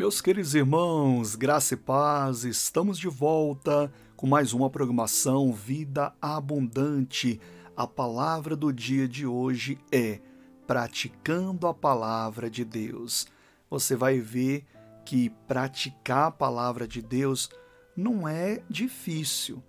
Meus queridos irmãos, graça e paz, estamos de volta com mais uma programação Vida Abundante. A palavra do dia de hoje é Praticando a Palavra de Deus. Você vai ver que praticar a palavra de Deus não é difícil.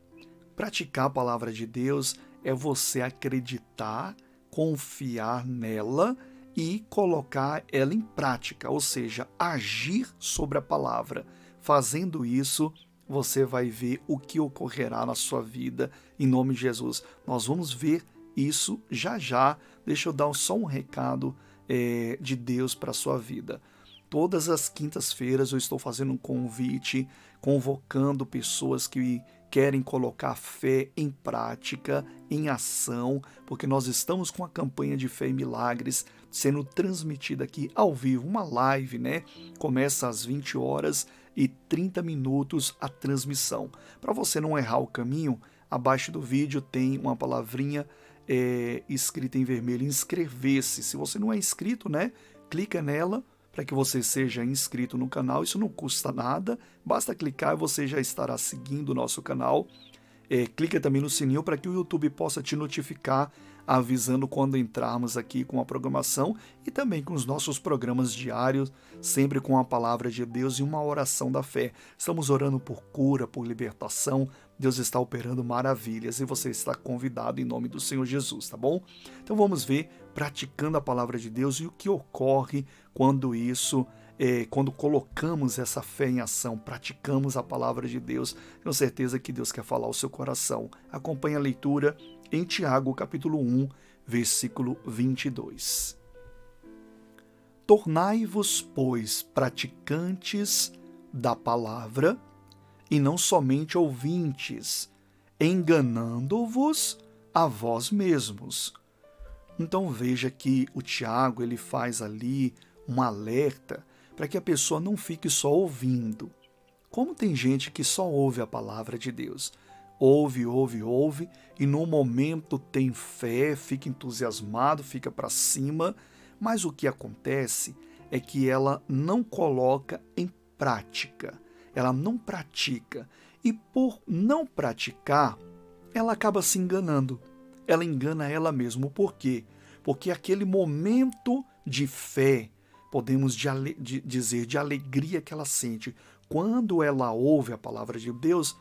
Praticar a palavra de Deus é você acreditar, confiar nela e colocar ela em prática, ou seja, agir sobre a palavra. Fazendo isso, você vai ver o que ocorrerá na sua vida em nome de Jesus. Nós vamos ver isso já já. Deixa eu dar só um recado é, de Deus para a sua vida. Todas as quintas-feiras eu estou fazendo um convite, convocando pessoas que querem colocar fé em prática, em ação, porque nós estamos com a campanha de fé e milagres sendo transmitida aqui ao vivo, uma live, né? Começa às 20 horas e 30 minutos a transmissão. Para você não errar o caminho, abaixo do vídeo tem uma palavrinha é, escrita em vermelho, inscrever-se. Se você não é inscrito, né? Clica nela para que você seja inscrito no canal. Isso não custa nada, basta clicar e você já estará seguindo o nosso canal. É, clica também no sininho para que o YouTube possa te notificar, avisando quando entrarmos aqui com a programação e também com os nossos programas diários, sempre com a palavra de Deus e uma oração da fé. Estamos orando por cura, por libertação. Deus está operando maravilhas e você está convidado em nome do Senhor Jesus, tá bom? Então vamos ver praticando a palavra de Deus e o que ocorre quando isso é, quando colocamos essa fé em ação, praticamos a palavra de Deus, tenho certeza que Deus quer falar ao seu coração. Acompanhe a leitura em Tiago, capítulo 1, versículo 22. Tornai-vos, pois, praticantes da palavra, e não somente ouvintes, enganando-vos a vós mesmos. Então veja que o Tiago ele faz ali um alerta para que a pessoa não fique só ouvindo. Como tem gente que só ouve a palavra de Deus, ouve, ouve, ouve, e no momento tem fé, fica entusiasmado, fica para cima, mas o que acontece é que ela não coloca em prática, ela não pratica, e por não praticar, ela acaba se enganando. Ela engana ela mesma. Por quê? Porque aquele momento de fé, podemos de, de dizer de alegria que ela sente quando ela ouve a palavra de Deus,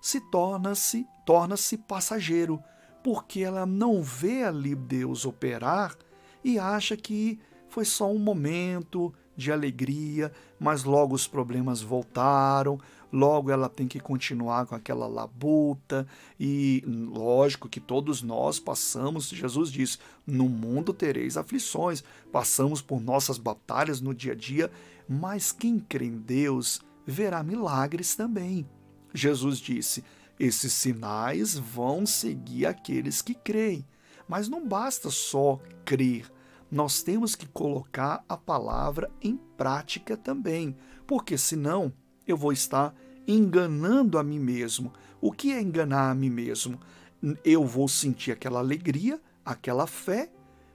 se torna-se torna-se passageiro, porque ela não vê ali Deus operar e acha que foi só um momento de alegria, mas logo os problemas voltaram, logo ela tem que continuar com aquela labuta, e lógico que todos nós passamos, Jesus disse: no mundo tereis aflições, passamos por nossas batalhas no dia a dia, mas quem crê em Deus verá milagres também. Jesus disse: esses sinais vão seguir aqueles que creem. Mas não basta só crer, nós temos que colocar a palavra em prática também, porque senão eu vou estar enganando a mim mesmo. O que é enganar a mim mesmo? Eu vou sentir aquela alegria, aquela fé,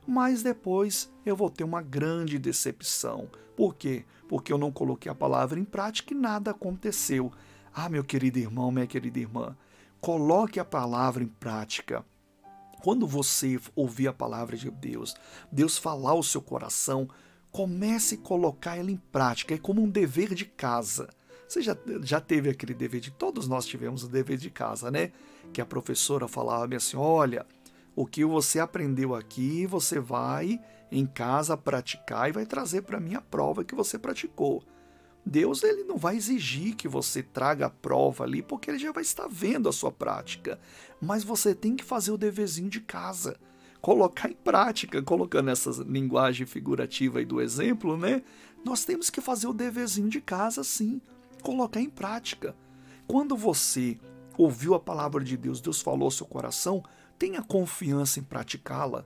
mas depois eu vou ter uma grande decepção. Por quê? Porque eu não coloquei a palavra em prática e nada aconteceu. Ah, meu querido irmão, minha querida irmã, coloque a palavra em prática. Quando você ouvir a palavra de Deus, Deus falar ao seu coração, comece a colocar ela em prática. É como um dever de casa. Você já, já teve aquele dever de. Todos nós tivemos o dever de casa, né? Que a professora falava assim: olha, o que você aprendeu aqui, você vai em casa praticar e vai trazer para mim a prova que você praticou. Deus ele não vai exigir que você traga a prova ali, porque ele já vai estar vendo a sua prática. Mas você tem que fazer o deverzinho de casa, colocar em prática, colocando essa linguagem figurativa aí do exemplo, né? Nós temos que fazer o deverzinho de casa sim colocar em prática. Quando você ouviu a palavra de Deus, Deus falou ao seu coração, tenha confiança em praticá-la.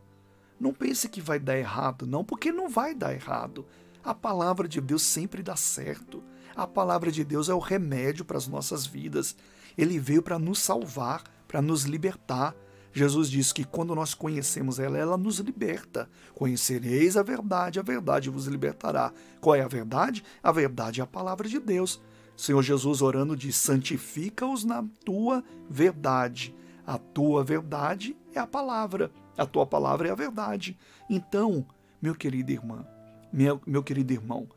Não pense que vai dar errado, não, porque não vai dar errado. A palavra de Deus sempre dá certo. A palavra de Deus é o remédio para as nossas vidas. Ele veio para nos salvar, para nos libertar. Jesus diz que quando nós conhecemos ela, ela nos liberta. Conhecereis a verdade, a verdade vos libertará. Qual é a verdade? A verdade é a palavra de Deus. Senhor Jesus orando diz: santifica-os na tua verdade. A tua verdade é a palavra. A tua palavra é a verdade. Então, meu querido irmão, meu, meu querido irmão,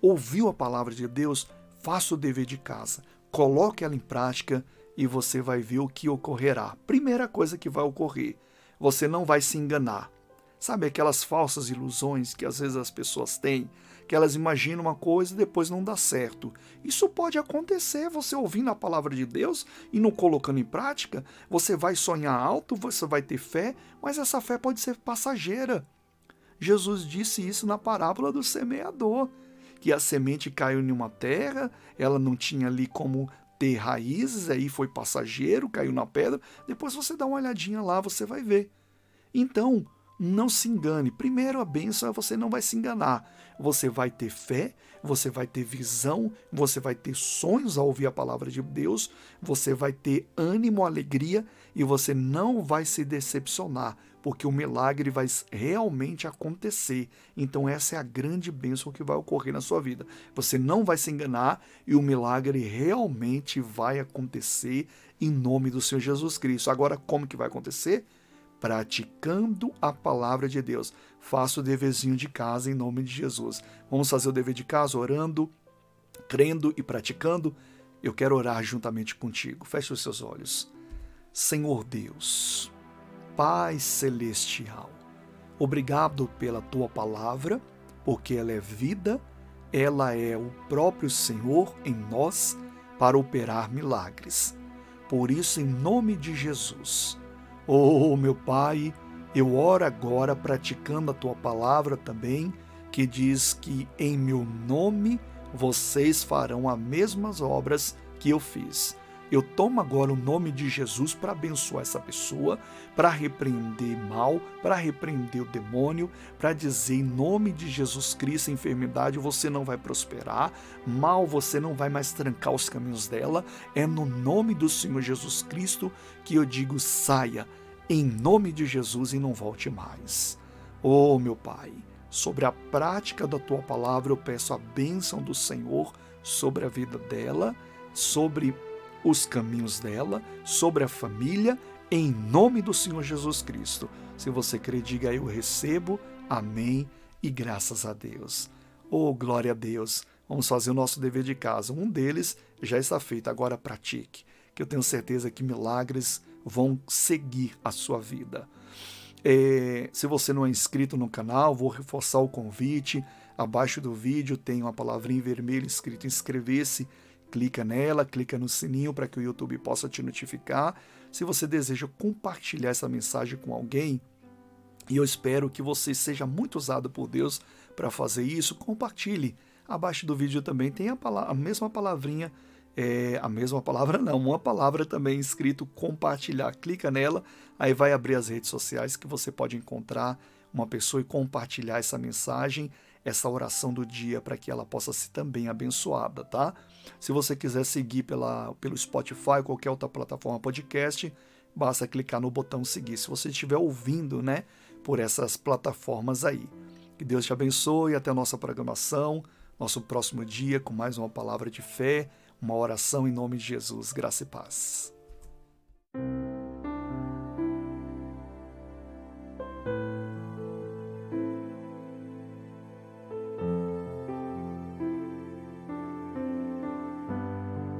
ouviu a palavra de Deus? Faça o dever de casa. Coloque ela em prática e você vai ver o que ocorrerá. Primeira coisa que vai ocorrer: você não vai se enganar. Sabe aquelas falsas ilusões que às vezes as pessoas têm, que elas imaginam uma coisa e depois não dá certo. Isso pode acontecer, você ouvindo a palavra de Deus e não colocando em prática, você vai sonhar alto, você vai ter fé, mas essa fé pode ser passageira. Jesus disse isso na parábola do semeador, que a semente caiu em uma terra, ela não tinha ali como ter raízes, aí foi passageiro, caiu na pedra. Depois você dá uma olhadinha lá, você vai ver. Então, não se engane. Primeiro, a bênção é você não vai se enganar. Você vai ter fé, você vai ter visão, você vai ter sonhos ao ouvir a palavra de Deus, você vai ter ânimo, alegria e você não vai se decepcionar, porque o milagre vai realmente acontecer. Então, essa é a grande bênção que vai ocorrer na sua vida. Você não vai se enganar e o milagre realmente vai acontecer em nome do Senhor Jesus Cristo. Agora, como que vai acontecer? praticando a palavra de Deus. Faça o deverzinho de casa em nome de Jesus. Vamos fazer o dever de casa orando, crendo e praticando. Eu quero orar juntamente contigo. Feche os seus olhos. Senhor Deus, Pai celestial, obrigado pela tua palavra, porque ela é vida, ela é o próprio Senhor em nós para operar milagres. Por isso, em nome de Jesus, Oh, meu Pai, eu oro agora praticando a tua palavra também, que diz que em meu nome vocês farão as mesmas obras que eu fiz. Eu tomo agora o nome de Jesus para abençoar essa pessoa, para repreender mal, para repreender o demônio, para dizer em nome de Jesus Cristo, enfermidade você não vai prosperar, mal você não vai mais trancar os caminhos dela. É no nome do Senhor Jesus Cristo que eu digo saia, em nome de Jesus e não volte mais. Oh, meu Pai, sobre a prática da tua palavra eu peço a bênção do Senhor sobre a vida dela, sobre os caminhos dela, sobre a família, em nome do Senhor Jesus Cristo. Se você crê, diga eu recebo, amém e graças a Deus. Oh, glória a Deus. Vamos fazer o nosso dever de casa. Um deles já está feito, agora pratique, que eu tenho certeza que milagres vão seguir a sua vida. É, se você não é inscrito no canal, vou reforçar o convite. Abaixo do vídeo tem uma palavrinha em vermelho escrito inscrever-se clica nela, clica no sininho para que o YouTube possa te notificar. Se você deseja compartilhar essa mensagem com alguém, e eu espero que você seja muito usado por Deus para fazer isso, compartilhe. Abaixo do vídeo também tem a, palavra, a mesma palavrinha, é, a mesma palavra não, uma palavra também escrito compartilhar. Clica nela, aí vai abrir as redes sociais que você pode encontrar uma pessoa e compartilhar essa mensagem essa oração do dia para que ela possa ser também abençoada, tá? Se você quiser seguir pela, pelo Spotify qualquer outra plataforma podcast, basta clicar no botão seguir. Se você estiver ouvindo, né, por essas plataformas aí. Que Deus te abençoe até a nossa programação, nosso próximo dia com mais uma palavra de fé, uma oração em nome de Jesus. Graça e paz.